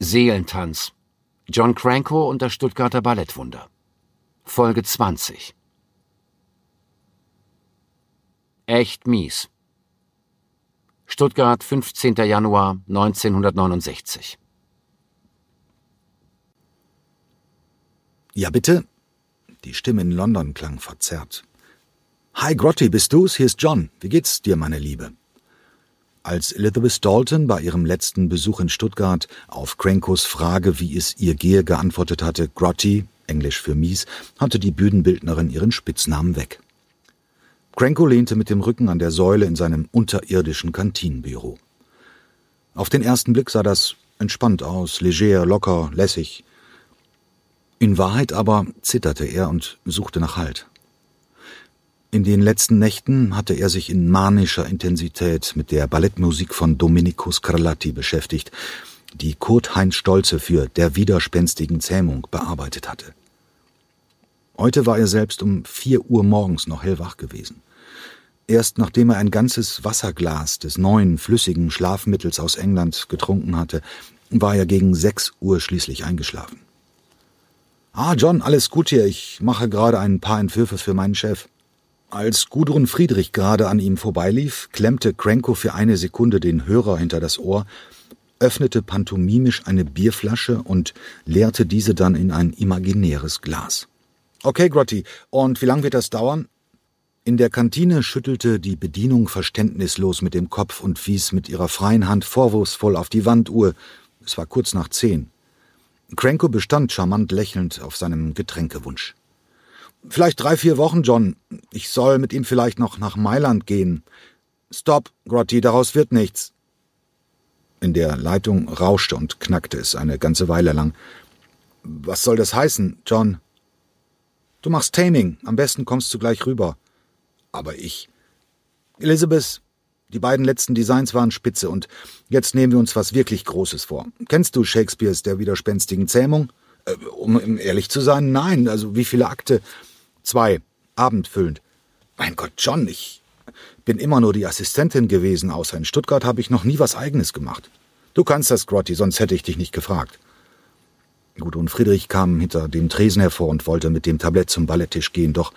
Seelentanz. John Cranko und das Stuttgarter Ballettwunder. Folge 20. Echt mies. Stuttgart, 15. Januar 1969. Ja, bitte? Die Stimme in London klang verzerrt. Hi, Grotty, bist du's? Hier ist John. Wie geht's dir, meine Liebe? Als Elizabeth Dalton bei ihrem letzten Besuch in Stuttgart auf Crankos Frage, wie es ihr gehe, geantwortet hatte, Grotty, Englisch für mies, hatte die Bühnenbildnerin ihren Spitznamen weg. Cranko lehnte mit dem Rücken an der Säule in seinem unterirdischen Kantinenbüro. Auf den ersten Blick sah das entspannt aus, leger, locker, lässig. In Wahrheit aber zitterte er und suchte nach Halt. In den letzten Nächten hatte er sich in manischer Intensität mit der Ballettmusik von Domenico Scarlatti beschäftigt, die Kurt Heinz Stolze für Der widerspenstigen Zähmung bearbeitet hatte. Heute war er selbst um vier Uhr morgens noch hellwach gewesen. Erst nachdem er ein ganzes Wasserglas des neuen flüssigen Schlafmittels aus England getrunken hatte, war er gegen sechs Uhr schließlich eingeschlafen. Ah, John, alles gut hier. Ich mache gerade ein paar Entwürfe für meinen Chef. Als Gudrun Friedrich gerade an ihm vorbeilief, klemmte Cranko für eine Sekunde den Hörer hinter das Ohr, öffnete pantomimisch eine Bierflasche und leerte diese dann in ein imaginäres Glas. Okay, Grotti, und wie lang wird das dauern? In der Kantine schüttelte die Bedienung verständnislos mit dem Kopf und wies mit ihrer freien Hand vorwurfsvoll auf die Wanduhr. Es war kurz nach zehn. Cranko bestand charmant lächelnd auf seinem Getränkewunsch. Vielleicht drei, vier Wochen, John. Ich soll mit ihm vielleicht noch nach Mailand gehen. Stop, Grotti, daraus wird nichts. In der Leitung rauschte und knackte es eine ganze Weile lang. Was soll das heißen, John? Du machst Taming. Am besten kommst du gleich rüber. Aber ich. Elizabeth, die beiden letzten Designs waren spitze und jetzt nehmen wir uns was wirklich Großes vor. Kennst du Shakespeares Der widerspenstigen Zähmung? Äh, um ehrlich zu sein, nein. Also wie viele Akte? Zwei. Abendfüllend. Mein Gott, John, ich bin immer nur die Assistentin gewesen. Außer in Stuttgart habe ich noch nie was Eigenes gemacht. Du kannst das, Grotty, sonst hätte ich dich nicht gefragt. Gudrun Friedrich kam hinter dem Tresen hervor und wollte mit dem Tablett zum Balletttisch gehen, doch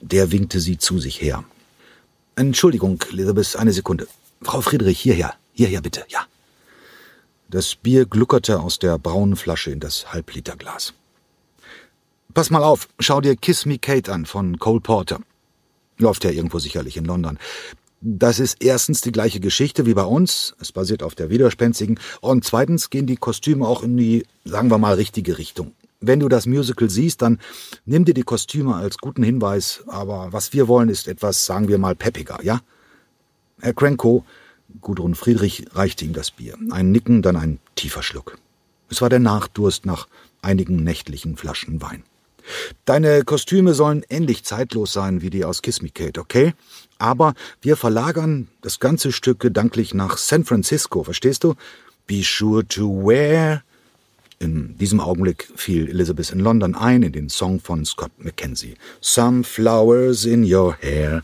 der winkte sie zu sich her. Entschuldigung, Elizabeth, eine Sekunde. Frau Friedrich, hierher, hierher bitte, ja. Das Bier gluckerte aus der braunen Flasche in das Halbliterglas. Pass mal auf, schau dir Kiss Me Kate an von Cole Porter. Läuft ja irgendwo sicherlich in London. Das ist erstens die gleiche Geschichte wie bei uns, es basiert auf der Widerspenstigen, und zweitens gehen die Kostüme auch in die, sagen wir mal, richtige Richtung. Wenn du das Musical siehst, dann nimm dir die Kostüme als guten Hinweis, aber was wir wollen, ist etwas, sagen wir mal, peppiger, ja? Herr Cranko, Gudrun Friedrich reichte ihm das Bier. Ein Nicken, dann ein tiefer Schluck. Es war der Nachdurst nach einigen nächtlichen Flaschen Wein. Deine Kostüme sollen ähnlich zeitlos sein wie die aus Kiss Me Kate, okay? Aber wir verlagern das ganze Stück gedanklich nach San Francisco, verstehst du? Be sure to wear. In diesem Augenblick fiel Elizabeth in London ein in den Song von Scott McKenzie. Some flowers in your hair.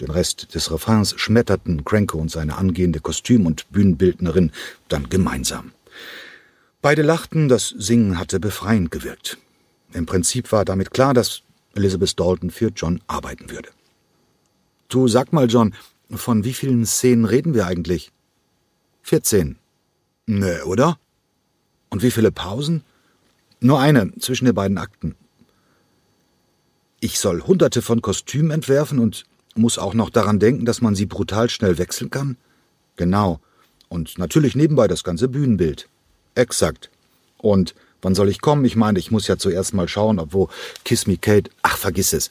Den Rest des Refrains schmetterten Cranko und seine angehende Kostüm- und Bühnenbildnerin dann gemeinsam. Beide lachten, das Singen hatte befreiend gewirkt. Im Prinzip war damit klar, dass Elizabeth Dalton für John arbeiten würde. Du sag mal, John, von wie vielen Szenen reden wir eigentlich? Vierzehn. Nö, oder? Und wie viele Pausen? Nur eine zwischen den beiden Akten. Ich soll hunderte von Kostümen entwerfen und muss auch noch daran denken, dass man sie brutal schnell wechseln kann? Genau. Und natürlich nebenbei das ganze Bühnenbild. Exakt. Und Wann soll ich kommen? Ich meine, ich muss ja zuerst mal schauen, ob wo Kiss Me Kate. Ach, vergiss es.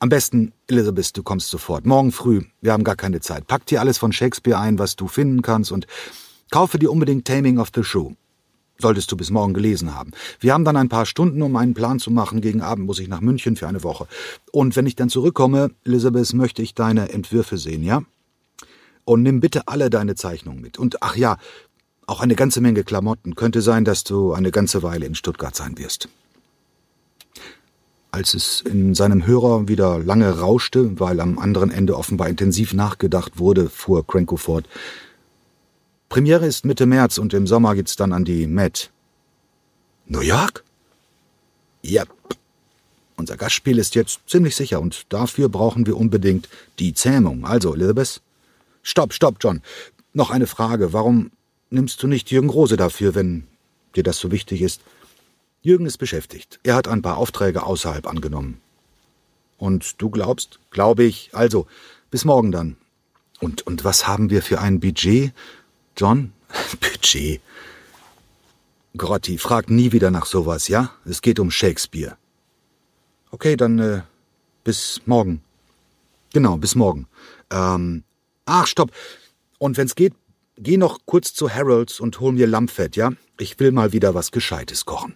Am besten, Elizabeth, du kommst sofort. Morgen früh. Wir haben gar keine Zeit. Pack dir alles von Shakespeare ein, was du finden kannst und kaufe dir unbedingt Taming of the Show. Solltest du bis morgen gelesen haben. Wir haben dann ein paar Stunden, um einen Plan zu machen. Gegen Abend muss ich nach München für eine Woche. Und wenn ich dann zurückkomme, Elizabeth, möchte ich deine Entwürfe sehen, ja? Und nimm bitte alle deine Zeichnungen mit. Und ach ja, auch eine ganze Menge Klamotten. Könnte sein, dass du eine ganze Weile in Stuttgart sein wirst. Als es in seinem Hörer wieder lange rauschte, weil am anderen Ende offenbar intensiv nachgedacht wurde, fuhr Cranko fort. Premiere ist Mitte März und im Sommer geht's dann an die Met. New York? Ja. Unser Gastspiel ist jetzt ziemlich sicher und dafür brauchen wir unbedingt die Zähmung. Also, Elizabeth? Stopp, stopp, John. Noch eine Frage. Warum nimmst du nicht Jürgen Rose dafür, wenn dir das so wichtig ist? Jürgen ist beschäftigt. Er hat ein paar Aufträge außerhalb angenommen. Und du glaubst? Glaube ich. Also, bis morgen dann. Und, und was haben wir für ein Budget? John? Budget. Grotti, frag nie wieder nach sowas, ja? Es geht um Shakespeare. Okay, dann äh, bis morgen. Genau, bis morgen. Ähm, ach, stopp. Und wenn's geht, geh noch kurz zu Harold's und hol mir Lammfett, ja? Ich will mal wieder was Gescheites kochen.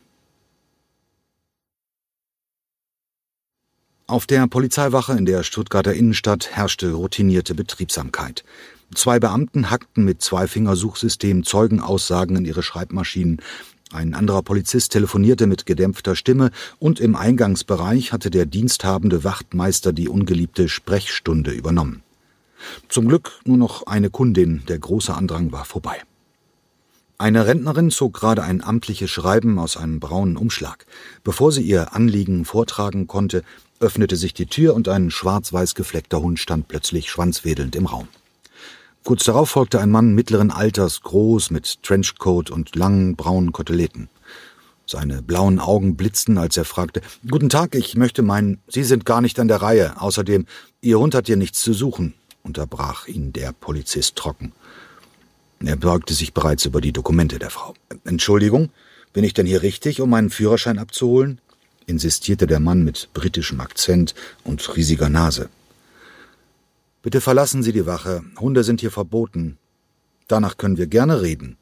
Auf der Polizeiwache in der Stuttgarter Innenstadt herrschte routinierte Betriebsamkeit. Zwei Beamten hackten mit Zweifingersuchsystem Zeugenaussagen in ihre Schreibmaschinen. Ein anderer Polizist telefonierte mit gedämpfter Stimme und im Eingangsbereich hatte der diensthabende Wachtmeister die ungeliebte Sprechstunde übernommen. Zum Glück nur noch eine Kundin, der große Andrang war vorbei. Eine Rentnerin zog gerade ein amtliches Schreiben aus einem braunen Umschlag. Bevor sie ihr Anliegen vortragen konnte, öffnete sich die Tür und ein schwarz-weiß gefleckter Hund stand plötzlich schwanzwedelnd im Raum. Kurz darauf folgte ein Mann mittleren Alters, groß, mit Trenchcoat und langen braunen Koteletten. Seine blauen Augen blitzten, als er fragte, Guten Tag, ich möchte meinen, Sie sind gar nicht an der Reihe. Außerdem, Ihr Hund hat hier nichts zu suchen, unterbrach ihn der Polizist trocken. Er beugte sich bereits über die Dokumente der Frau. Entschuldigung, bin ich denn hier richtig, um meinen Führerschein abzuholen? insistierte der Mann mit britischem Akzent und riesiger Nase. Bitte verlassen Sie die Wache. Hunde sind hier verboten. Danach können wir gerne reden.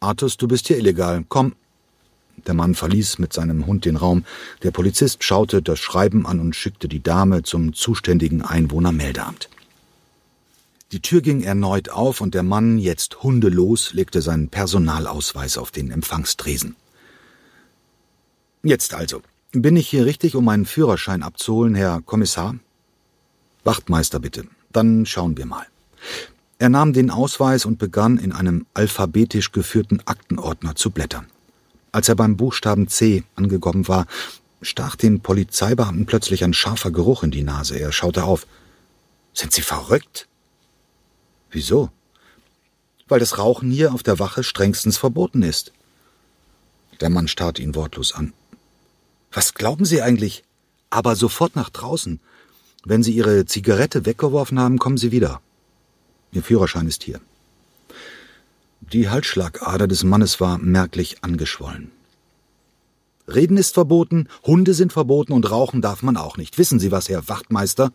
Artus, du bist hier illegal. Komm. Der Mann verließ mit seinem Hund den Raum. Der Polizist schaute das Schreiben an und schickte die Dame zum zuständigen Einwohnermeldeamt. Die Tür ging erneut auf und der Mann, jetzt hundelos, legte seinen Personalausweis auf den Empfangstresen. Jetzt also. Bin ich hier richtig, um meinen Führerschein abzuholen, Herr Kommissar? Wachtmeister bitte. Dann schauen wir mal. Er nahm den Ausweis und begann in einem alphabetisch geführten Aktenordner zu blättern. Als er beim Buchstaben C angekommen war, stach dem Polizeibeamten plötzlich ein scharfer Geruch in die Nase. Er schaute auf. Sind Sie verrückt? Wieso? Weil das Rauchen hier auf der Wache strengstens verboten ist. Der Mann starrte ihn wortlos an. Was glauben Sie eigentlich? Aber sofort nach draußen. Wenn Sie Ihre Zigarette weggeworfen haben, kommen Sie wieder. Ihr Führerschein ist hier. Die Halsschlagader des Mannes war merklich angeschwollen. Reden ist verboten, Hunde sind verboten und rauchen darf man auch nicht. Wissen Sie was, Herr Wachtmeister?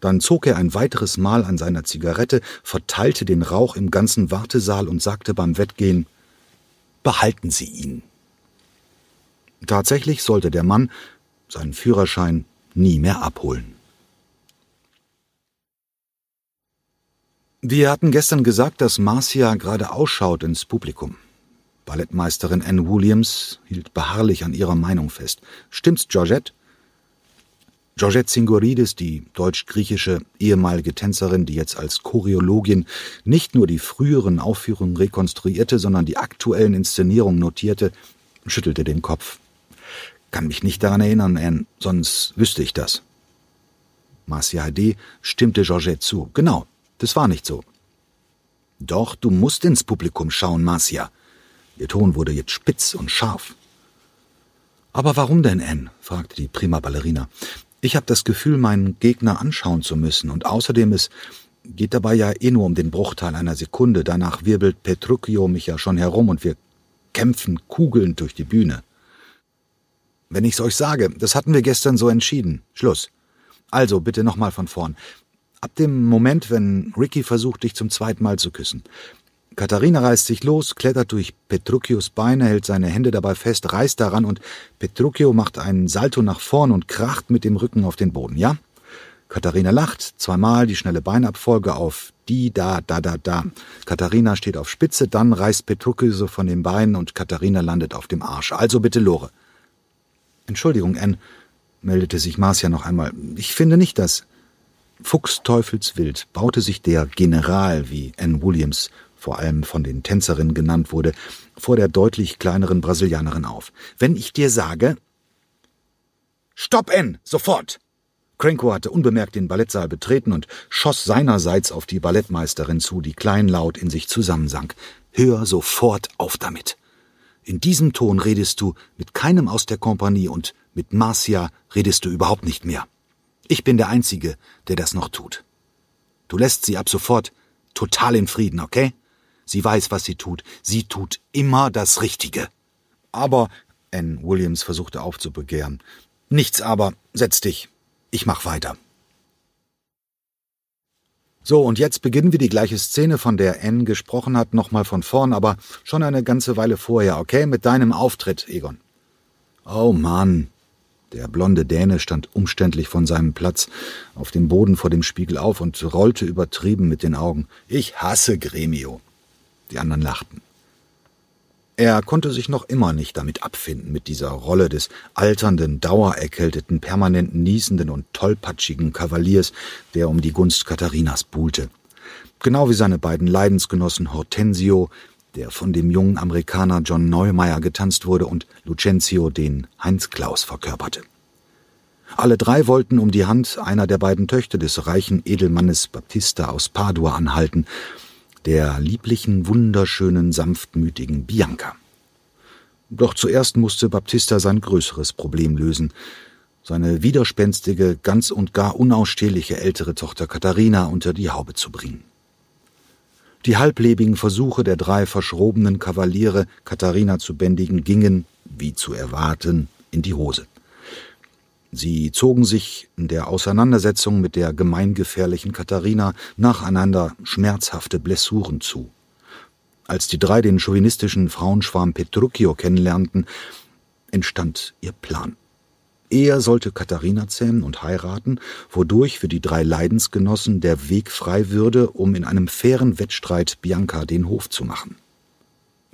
Dann zog er ein weiteres Mal an seiner Zigarette, verteilte den Rauch im ganzen Wartesaal und sagte beim Wettgehen Behalten Sie ihn. Tatsächlich sollte der Mann seinen Führerschein nie mehr abholen. Wir hatten gestern gesagt, dass Marcia gerade ausschaut ins Publikum. Ballettmeisterin Anne Williams hielt beharrlich an ihrer Meinung fest. Stimmt's, Georgette? Georgette Singoridis, die deutsch-griechische ehemalige Tänzerin, die jetzt als Choreologin nicht nur die früheren Aufführungen rekonstruierte, sondern die aktuellen Inszenierungen notierte, schüttelte den Kopf. Kann mich nicht daran erinnern, Anne, sonst wüsste ich das. Marcia Hade stimmte Georgette zu. Genau, das war nicht so. Doch, du musst ins Publikum schauen, Marcia. Ihr Ton wurde jetzt spitz und scharf. Aber warum denn, Anne? fragte die prima Ballerina. Ich habe das Gefühl, meinen Gegner anschauen zu müssen, und außerdem es geht dabei ja eh nur um den Bruchteil einer Sekunde. Danach wirbelt Petruchio mich ja schon herum und wir kämpfen kugelnd durch die Bühne. Wenn ich's euch sage, das hatten wir gestern so entschieden. Schluss. Also bitte nochmal von vorn. Ab dem Moment, wenn Ricky versucht, dich zum zweiten Mal zu küssen. Katharina reißt sich los, klettert durch Petruccios Beine, hält seine Hände dabei fest, reißt daran und Petruccio macht einen Salto nach vorn und kracht mit dem Rücken auf den Boden, ja? Katharina lacht, zweimal die schnelle Beinabfolge auf die, da, da, da, da. Katharina steht auf Spitze, dann reißt Petruccio so von den Beinen und Katharina landet auf dem Arsch. Also bitte Lore. Entschuldigung, Anne, meldete sich Marcia noch einmal. Ich finde nicht, dass. Fuchsteufelswild baute sich der General, wie Ann Williams vor allem von den Tänzerinnen genannt wurde, vor der deutlich kleineren Brasilianerin auf. Wenn ich dir sage. Stopp, Ann! Sofort! Cranko hatte unbemerkt den Ballettsaal betreten und schoss seinerseits auf die Ballettmeisterin zu, die kleinlaut in sich zusammensank. Hör sofort auf damit. In diesem Ton redest du mit keinem aus der Kompanie und mit Marcia redest du überhaupt nicht mehr. Ich bin der Einzige, der das noch tut. Du lässt sie ab sofort total in Frieden, okay? Sie weiß, was sie tut. Sie tut immer das Richtige. Aber, Ann Williams versuchte aufzubegehren. Nichts aber, setz dich. Ich mach weiter. So, und jetzt beginnen wir die gleiche Szene, von der Ann gesprochen hat, nochmal von vorn, aber schon eine ganze Weile vorher, okay? Mit deinem Auftritt, Egon. Oh Mann. Der blonde Däne stand umständlich von seinem Platz auf dem Boden vor dem Spiegel auf und rollte übertrieben mit den Augen. Ich hasse Gremio. Die anderen lachten. Er konnte sich noch immer nicht damit abfinden, mit dieser Rolle des alternden, dauererkälteten, permanent niesenden und tollpatschigen Kavaliers, der um die Gunst Katharinas buhlte. Genau wie seine beiden Leidensgenossen Hortensio, der von dem jungen Amerikaner John Neumeier getanzt wurde, und Lucentio, den Heinz Klaus verkörperte. Alle drei wollten um die Hand einer der beiden Töchter des reichen Edelmannes Baptista aus Padua anhalten, der lieblichen, wunderschönen, sanftmütigen Bianca. Doch zuerst musste Baptista sein größeres Problem lösen, seine widerspenstige, ganz und gar unausstehliche ältere Tochter Katharina unter die Haube zu bringen. Die halblebigen Versuche der drei verschrobenen Kavaliere, Katharina zu bändigen, gingen, wie zu erwarten, in die Hose. Sie zogen sich in der Auseinandersetzung mit der gemeingefährlichen Katharina nacheinander schmerzhafte Blessuren zu. Als die drei den chauvinistischen Frauenschwarm Petruccio kennenlernten, entstand ihr Plan. Er sollte Katharina zähmen und heiraten, wodurch für die drei Leidensgenossen der Weg frei würde, um in einem fairen Wettstreit Bianca den Hof zu machen.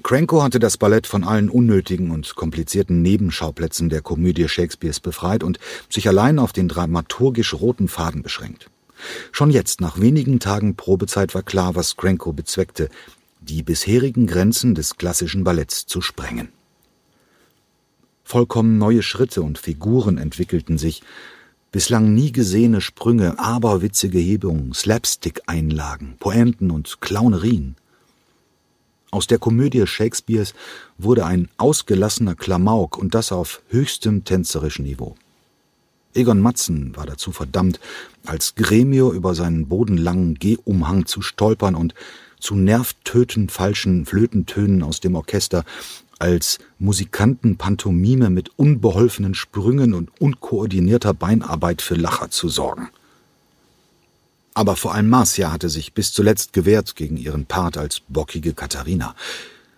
Cranko hatte das Ballett von allen unnötigen und komplizierten Nebenschauplätzen der Komödie Shakespeares befreit und sich allein auf den dramaturgisch roten Faden beschränkt. Schon jetzt, nach wenigen Tagen Probezeit, war klar, was Cranko bezweckte, die bisherigen Grenzen des klassischen Balletts zu sprengen. Vollkommen neue Schritte und Figuren entwickelten sich, bislang nie gesehene Sprünge, aberwitzige Hebungen, Slapstick-Einlagen, Pointen und Clownerien – aus der Komödie Shakespeares wurde ein ausgelassener Klamauk und das auf höchstem tänzerischen Niveau. Egon Matzen war dazu verdammt, als Gremio über seinen bodenlangen Gehumhang zu stolpern und zu nervtötend falschen Flötentönen aus dem Orchester als Musikanten Pantomime mit unbeholfenen Sprüngen und unkoordinierter Beinarbeit für Lacher zu sorgen. Aber vor allem Marcia hatte sich bis zuletzt gewehrt gegen ihren Part als bockige Katharina.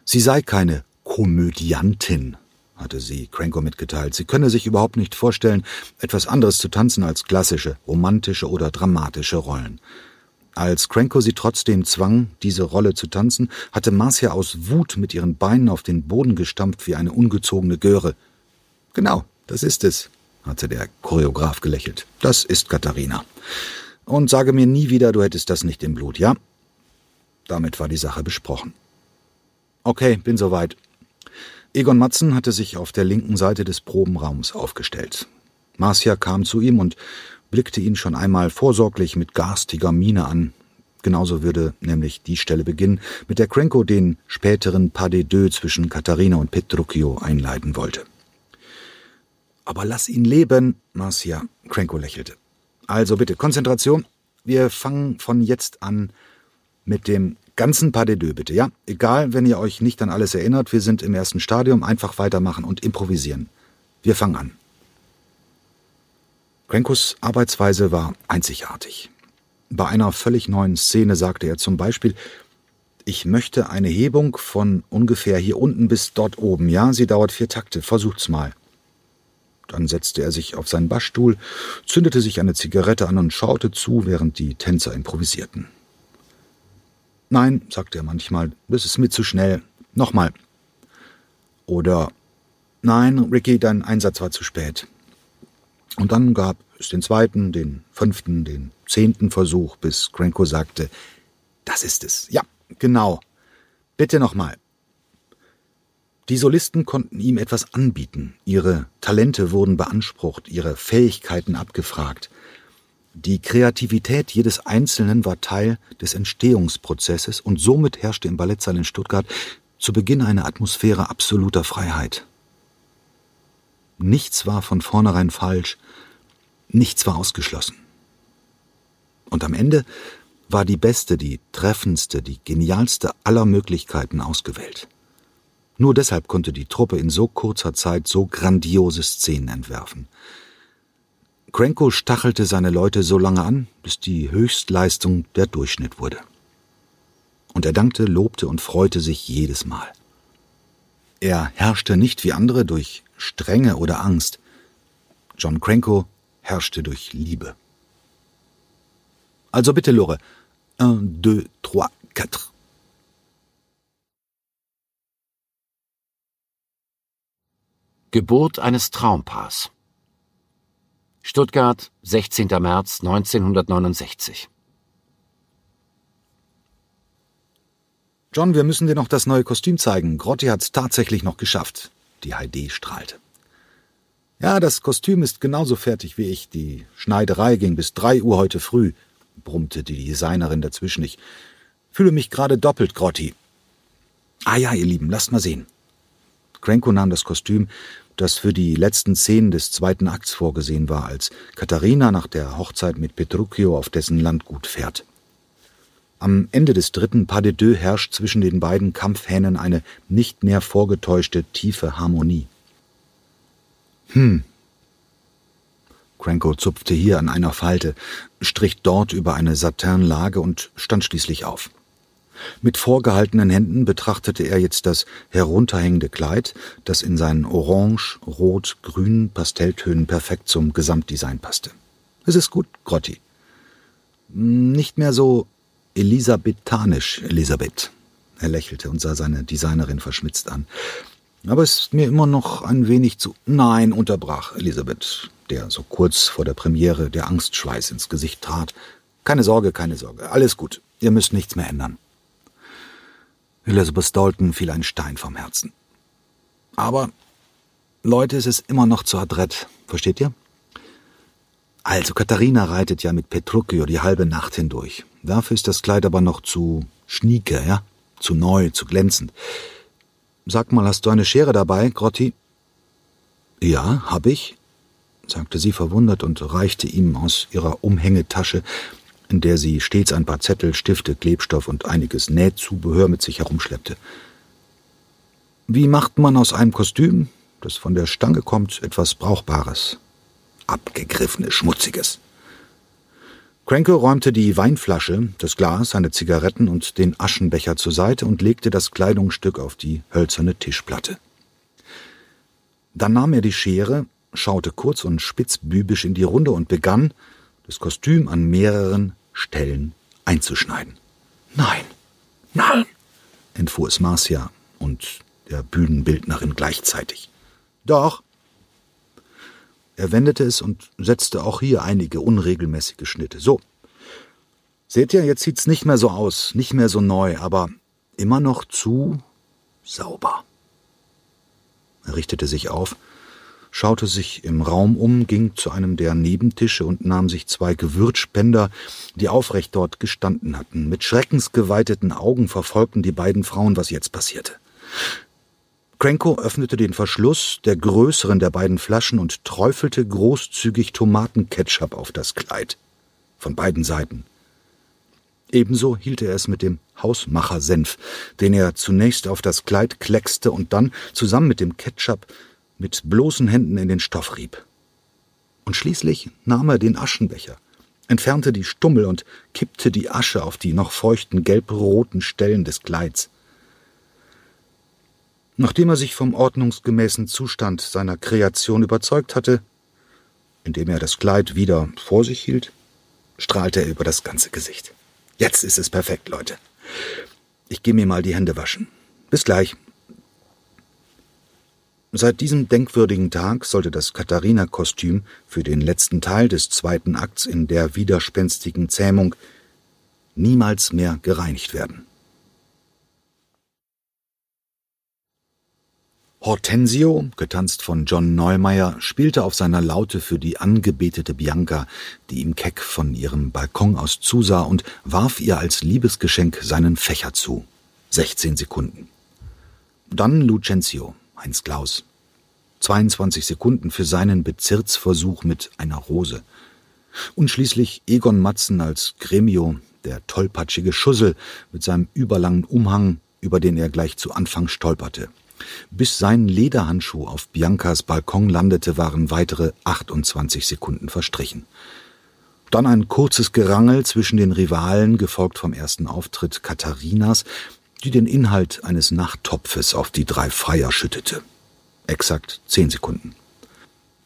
Sie sei keine Komödiantin, hatte sie Cranko mitgeteilt. Sie könne sich überhaupt nicht vorstellen, etwas anderes zu tanzen als klassische, romantische oder dramatische Rollen. Als Cranko sie trotzdem zwang, diese Rolle zu tanzen, hatte Marcia aus Wut mit ihren Beinen auf den Boden gestampft wie eine ungezogene Göre. Genau, das ist es, hatte der Choreograf gelächelt. Das ist Katharina. Und sage mir nie wieder, du hättest das nicht im Blut, ja? Damit war die Sache besprochen. Okay, bin soweit. Egon Matzen hatte sich auf der linken Seite des Probenraums aufgestellt. Marcia kam zu ihm und blickte ihn schon einmal vorsorglich mit garstiger Miene an. Genauso würde nämlich die Stelle beginnen, mit der Cranko den späteren Pas de deux zwischen Katharina und Petruccio einleiten wollte. Aber lass ihn leben, Marcia, Cranko lächelte. Also bitte, Konzentration. Wir fangen von jetzt an mit dem ganzen Pas de deux, bitte, ja? Egal, wenn ihr euch nicht an alles erinnert, wir sind im ersten Stadium, einfach weitermachen und improvisieren. Wir fangen an. Krenkos Arbeitsweise war einzigartig. Bei einer völlig neuen Szene sagte er zum Beispiel, ich möchte eine Hebung von ungefähr hier unten bis dort oben, ja? Sie dauert vier Takte, versucht's mal. Dann setzte er sich auf seinen Bassstuhl, zündete sich eine Zigarette an und schaute zu, während die Tänzer improvisierten. Nein, sagte er manchmal, das ist mir zu schnell. Nochmal. Oder Nein, Ricky, dein Einsatz war zu spät. Und dann gab es den zweiten, den fünften, den zehnten Versuch, bis Cranko sagte, das ist es. Ja, genau. Bitte nochmal. Die Solisten konnten ihm etwas anbieten. Ihre Talente wurden beansprucht, ihre Fähigkeiten abgefragt. Die Kreativität jedes Einzelnen war Teil des Entstehungsprozesses und somit herrschte im Ballettsaal in Stuttgart zu Beginn eine Atmosphäre absoluter Freiheit. Nichts war von vornherein falsch, nichts war ausgeschlossen. Und am Ende war die beste, die treffendste, die genialste aller Möglichkeiten ausgewählt. Nur deshalb konnte die Truppe in so kurzer Zeit so grandiose Szenen entwerfen. Cranko stachelte seine Leute so lange an, bis die Höchstleistung der Durchschnitt wurde. Und er dankte, lobte und freute sich jedes Mal. Er herrschte nicht wie andere durch Strenge oder Angst. John Cranko herrschte durch Liebe. Also bitte, Lore. Un, deux, trois, quatre. Geburt eines Traumpaars. Stuttgart, 16. März 1969. John, wir müssen dir noch das neue Kostüm zeigen. Grotti hat's tatsächlich noch geschafft. Die Heidi strahlte. Ja, das Kostüm ist genauso fertig wie ich. Die Schneiderei ging bis drei Uhr heute früh, brummte die Designerin dazwischen. Ich fühle mich gerade doppelt, Grotti. Ah ja, ihr Lieben, lasst mal sehen. Cranko nahm das Kostüm, das für die letzten Szenen des zweiten Akts vorgesehen war, als Katharina nach der Hochzeit mit Petruchio auf dessen Landgut fährt. Am Ende des dritten Pas de deux herrscht zwischen den beiden Kampfhähnen eine nicht mehr vorgetäuschte tiefe Harmonie. Hm. Cranko zupfte hier an einer Falte, strich dort über eine Saternlage und stand schließlich auf. Mit vorgehaltenen Händen betrachtete er jetzt das herunterhängende Kleid, das in seinen Orange, Rot, Grün Pastelltönen perfekt zum Gesamtdesign passte. Es ist gut, Grotti. Nicht mehr so Elisabethanisch, Elisabeth. Er lächelte und sah seine Designerin verschmitzt an. Aber es ist mir immer noch ein wenig zu. Nein, unterbrach Elisabeth, der so kurz vor der Premiere der Angstschweiß ins Gesicht trat. Keine Sorge, keine Sorge. Alles gut. Ihr müsst nichts mehr ändern. Elizabeth Dalton fiel ein Stein vom Herzen. Aber, Leute, es ist immer noch zu adrett. Versteht ihr? Also, Katharina reitet ja mit Petruchio die halbe Nacht hindurch. Dafür ist das Kleid aber noch zu schnieke, ja? Zu neu, zu glänzend. Sag mal, hast du eine Schere dabei, Grotti? Ja, hab ich, sagte sie verwundert und reichte ihm aus ihrer Umhängetasche, in der sie stets ein paar Zettel, Stifte, Klebstoff und einiges Nähzubehör mit sich herumschleppte. Wie macht man aus einem Kostüm, das von der Stange kommt, etwas Brauchbares? abgegriffenes, schmutziges. Cranko räumte die Weinflasche, das Glas, seine Zigaretten und den Aschenbecher zur Seite und legte das Kleidungsstück auf die hölzerne Tischplatte. Dann nahm er die Schere, schaute kurz und spitzbübisch in die Runde und begann, das Kostüm an mehreren Stellen einzuschneiden. Nein, nein, entfuhr es Marcia und der Bühnenbildnerin gleichzeitig. Doch, er wendete es und setzte auch hier einige unregelmäßige Schnitte. So. Seht ihr, jetzt sieht's nicht mehr so aus, nicht mehr so neu, aber immer noch zu sauber. Er richtete sich auf, schaute sich im Raum um, ging zu einem der Nebentische und nahm sich zwei Gewürzspender, die aufrecht dort gestanden hatten. Mit schreckensgeweiteten Augen verfolgten die beiden Frauen, was jetzt passierte. Cranko öffnete den Verschluss der größeren der beiden Flaschen und träufelte großzügig Tomatenketchup auf das Kleid. Von beiden Seiten. Ebenso hielt er es mit dem Hausmachersenf, den er zunächst auf das Kleid kleckste und dann zusammen mit dem Ketchup mit bloßen Händen in den Stoff rieb. Und schließlich nahm er den Aschenbecher, entfernte die Stummel und kippte die Asche auf die noch feuchten gelbroten Stellen des Kleids. Nachdem er sich vom ordnungsgemäßen Zustand seiner Kreation überzeugt hatte, indem er das Kleid wieder vor sich hielt, strahlte er über das ganze Gesicht. Jetzt ist es perfekt, Leute. Ich gehe mir mal die Hände waschen. Bis gleich. Seit diesem denkwürdigen Tag sollte das Katharina-Kostüm für den letzten Teil des zweiten Akts in der widerspenstigen Zähmung niemals mehr gereinigt werden. Hortensio, getanzt von John Neumeier, spielte auf seiner Laute für die angebetete Bianca, die ihm keck von ihrem Balkon aus zusah und warf ihr als Liebesgeschenk seinen Fächer zu. 16 Sekunden. Dann Lucentio, Heinz Klaus. 22 Sekunden für seinen Bezirksversuch mit einer Rose. Und schließlich Egon Matzen als Gremio, der tollpatschige Schussel mit seinem überlangen Umhang, über den er gleich zu Anfang stolperte. Bis sein Lederhandschuh auf Biancas Balkon landete, waren weitere 28 Sekunden verstrichen. Dann ein kurzes Gerangel zwischen den Rivalen, gefolgt vom ersten Auftritt Katharinas, die den Inhalt eines Nachttopfes auf die drei Freier schüttete. Exakt zehn Sekunden.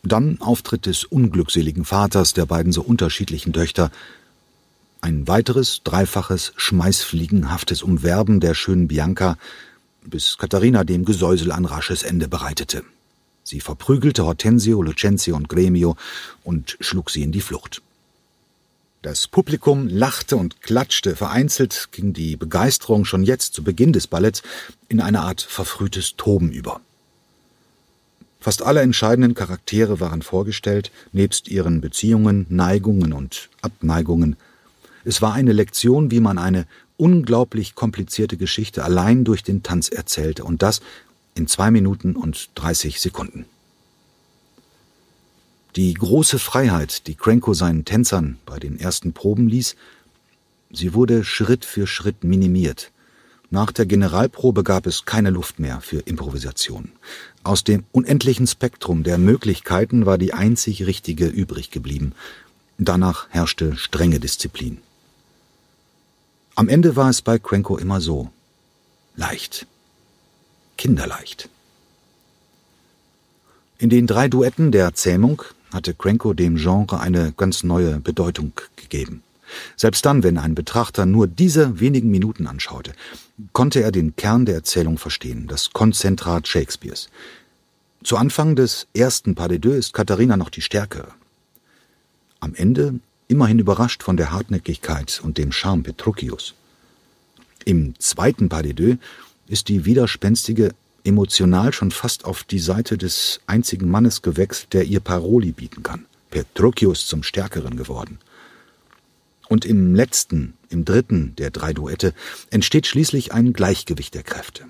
Dann Auftritt des unglückseligen Vaters der beiden so unterschiedlichen Töchter. Ein weiteres, dreifaches, schmeißfliegenhaftes Umwerben der schönen Bianca, bis Katharina dem Gesäusel ein rasches Ende bereitete. Sie verprügelte Hortensio, Lucentio und Gremio und schlug sie in die Flucht. Das Publikum lachte und klatschte, vereinzelt ging die Begeisterung schon jetzt zu Beginn des Balletts in eine Art verfrühtes Toben über. Fast alle entscheidenden Charaktere waren vorgestellt, nebst ihren Beziehungen, Neigungen und Abneigungen. Es war eine Lektion, wie man eine unglaublich komplizierte Geschichte allein durch den Tanz erzählte, und das in zwei Minuten und dreißig Sekunden. Die große Freiheit, die Krenko seinen Tänzern bei den ersten Proben ließ, sie wurde Schritt für Schritt minimiert. Nach der Generalprobe gab es keine Luft mehr für Improvisation. Aus dem unendlichen Spektrum der Möglichkeiten war die einzig richtige übrig geblieben. Danach herrschte strenge Disziplin. Am Ende war es bei Krenko immer so. Leicht. Kinderleicht. In den drei Duetten der Zähmung hatte Krenko dem Genre eine ganz neue Bedeutung gegeben. Selbst dann, wenn ein Betrachter nur diese wenigen Minuten anschaute, konnte er den Kern der Erzählung verstehen, das Konzentrat Shakespeares. Zu Anfang des ersten Pas de deux ist Katharina noch die Stärkere. Am Ende immerhin überrascht von der Hartnäckigkeit und dem Charme Petruchius. Im zweiten Pas de deux ist die widerspenstige emotional schon fast auf die Seite des einzigen Mannes gewechselt, der ihr Paroli bieten kann. Petruchius zum Stärkeren geworden. Und im letzten, im dritten der drei Duette entsteht schließlich ein Gleichgewicht der Kräfte.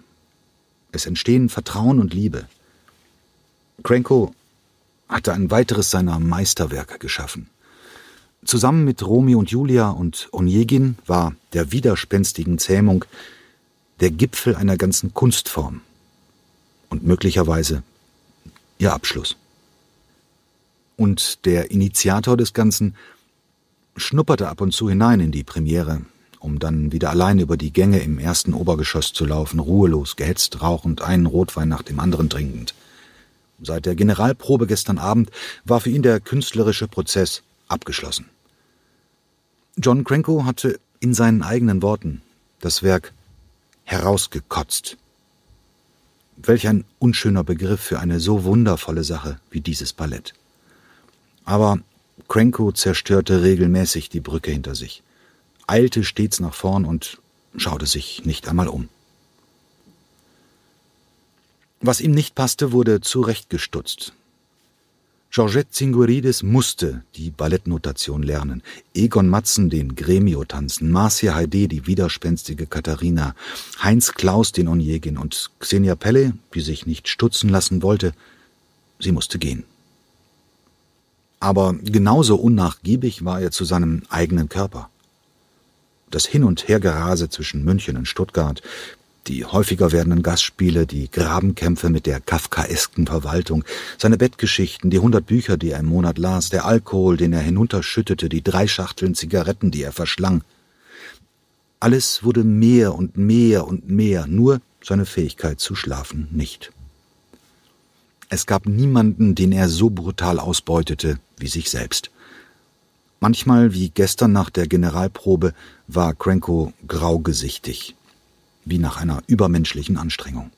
Es entstehen Vertrauen und Liebe. Krenko hatte ein weiteres seiner Meisterwerke geschaffen. Zusammen mit Romeo und Julia und Onegin war der widerspenstigen Zähmung der Gipfel einer ganzen Kunstform und möglicherweise ihr Abschluss. Und der Initiator des Ganzen schnupperte ab und zu hinein in die Premiere, um dann wieder allein über die Gänge im ersten Obergeschoss zu laufen, ruhelos, gehetzt, rauchend, einen Rotwein nach dem anderen trinkend. Seit der Generalprobe gestern Abend war für ihn der künstlerische Prozess abgeschlossen. John Cranko hatte in seinen eigenen Worten das Werk herausgekotzt. Welch ein unschöner Begriff für eine so wundervolle Sache wie dieses Ballett. Aber Cranko zerstörte regelmäßig die Brücke hinter sich, eilte stets nach vorn und schaute sich nicht einmal um. Was ihm nicht passte, wurde zurechtgestutzt, Georgette Zingueridis musste die Ballettnotation lernen, Egon Matzen den Gremio tanzen, Marcia Heide die widerspenstige Katharina, Heinz Klaus den Onjegin und Xenia Pelle, die sich nicht stutzen lassen wollte, sie musste gehen. Aber genauso unnachgiebig war er zu seinem eigenen Körper. Das Hin- und Hergerase zwischen München und Stuttgart, die häufiger werdenden Gastspiele, die Grabenkämpfe mit der kafkaesken Verwaltung, seine Bettgeschichten, die hundert Bücher, die er im Monat las, der Alkohol, den er hinunterschüttete, die drei Schachteln Zigaretten, die er verschlang. Alles wurde mehr und mehr und mehr, nur seine Fähigkeit zu schlafen nicht. Es gab niemanden, den er so brutal ausbeutete wie sich selbst. Manchmal, wie gestern nach der Generalprobe, war Cranko graugesichtig, wie nach einer übermenschlichen Anstrengung.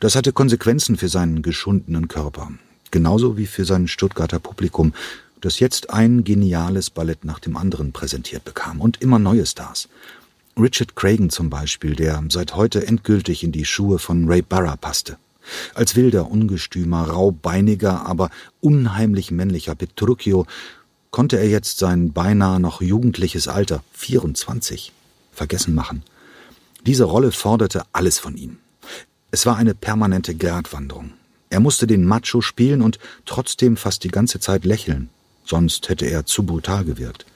Das hatte Konsequenzen für seinen geschundenen Körper, genauso wie für sein Stuttgarter Publikum, das jetzt ein geniales Ballett nach dem anderen präsentiert bekam und immer neue Stars. Richard Cragen zum Beispiel, der seit heute endgültig in die Schuhe von Ray Barra passte. Als wilder, ungestümer, raubeiniger, aber unheimlich männlicher Petruchio konnte er jetzt sein beinahe noch jugendliches Alter, 24, vergessen machen. Diese Rolle forderte alles von ihm. Es war eine permanente Gratwanderung. Er musste den Macho spielen und trotzdem fast die ganze Zeit lächeln, sonst hätte er zu brutal gewirkt.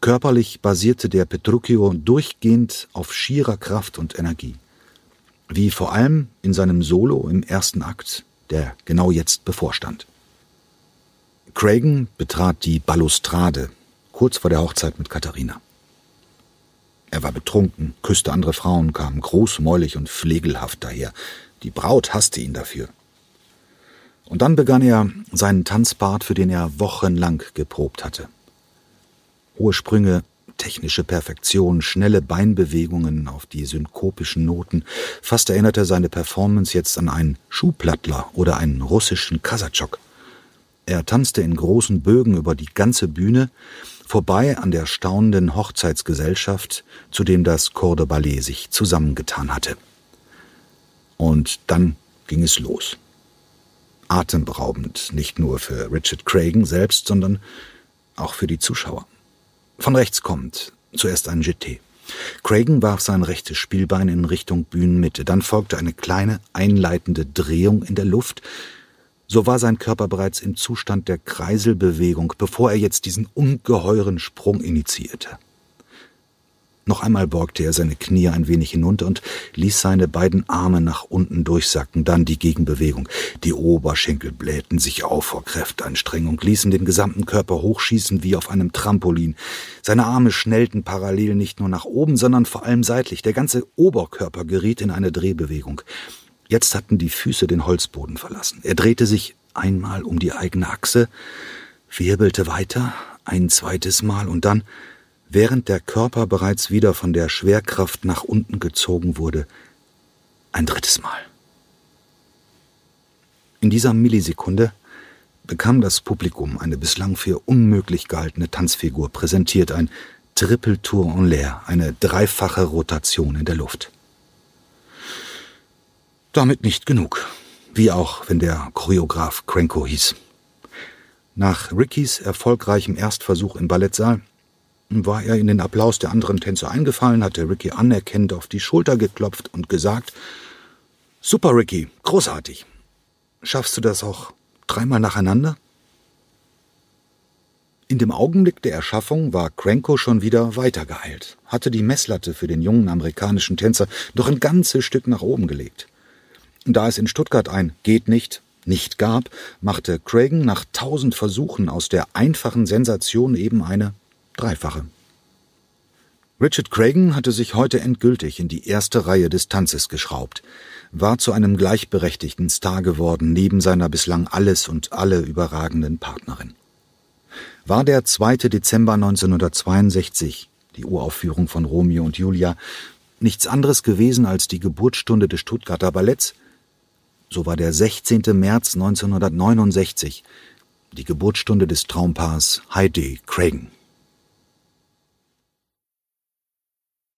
Körperlich basierte der Petruchio durchgehend auf schierer Kraft und Energie. Wie vor allem in seinem Solo im ersten Akt, der genau jetzt bevorstand. Cragen betrat die Balustrade kurz vor der Hochzeit mit Katharina. Er war betrunken, küsste andere Frauen, kam großmäulig und pflegelhaft daher. Die Braut hasste ihn dafür. Und dann begann er seinen Tanzpart, für den er wochenlang geprobt hatte. Hohe Sprünge, technische Perfektion, schnelle Beinbewegungen auf die synkopischen Noten. Fast erinnerte seine Performance jetzt an einen Schuhplattler oder einen russischen Kasachok. Er tanzte in großen Bögen über die ganze Bühne, vorbei an der staunenden Hochzeitsgesellschaft, zu dem das Corps de Ballet sich zusammengetan hatte. Und dann ging es los. Atemberaubend, nicht nur für Richard Cragen selbst, sondern auch für die Zuschauer. Von rechts kommt zuerst ein GT. Cragen warf sein rechtes Spielbein in Richtung Bühnenmitte, dann folgte eine kleine einleitende Drehung in der Luft, so war sein Körper bereits im Zustand der Kreiselbewegung, bevor er jetzt diesen ungeheuren Sprung initiierte. Noch einmal beugte er seine Knie ein wenig hinunter und ließ seine beiden Arme nach unten durchsacken, dann die Gegenbewegung. Die Oberschenkel blähten sich auf vor Kräftanstrengung, ließen den gesamten Körper hochschießen wie auf einem Trampolin. Seine Arme schnellten parallel nicht nur nach oben, sondern vor allem seitlich. Der ganze Oberkörper geriet in eine Drehbewegung. Jetzt hatten die Füße den Holzboden verlassen. Er drehte sich einmal um die eigene Achse, wirbelte weiter, ein zweites Mal und dann, während der Körper bereits wieder von der Schwerkraft nach unten gezogen wurde, ein drittes Mal. In dieser Millisekunde bekam das Publikum eine bislang für unmöglich gehaltene Tanzfigur präsentiert, ein Triple Tour en l'air, eine dreifache Rotation in der Luft. Damit nicht genug. Wie auch, wenn der Choreograf Cranko hieß. Nach Rickys erfolgreichem Erstversuch im Ballettsaal war er in den Applaus der anderen Tänzer eingefallen, hatte Ricky anerkennend auf die Schulter geklopft und gesagt, Super, Ricky, großartig. Schaffst du das auch dreimal nacheinander? In dem Augenblick der Erschaffung war Cranko schon wieder weitergeheilt, hatte die Messlatte für den jungen amerikanischen Tänzer doch ein ganzes Stück nach oben gelegt. Da es in Stuttgart ein Geht nicht nicht gab, machte Cragen nach tausend Versuchen aus der einfachen Sensation eben eine dreifache. Richard Cragen hatte sich heute endgültig in die erste Reihe des Tanzes geschraubt, war zu einem gleichberechtigten Star geworden neben seiner bislang alles und alle überragenden Partnerin. War der 2. Dezember 1962, die Uraufführung von Romeo und Julia, nichts anderes gewesen als die Geburtsstunde des Stuttgarter Balletts, so war der 16. März 1969 die Geburtsstunde des Traumpaars Heidi Cragen.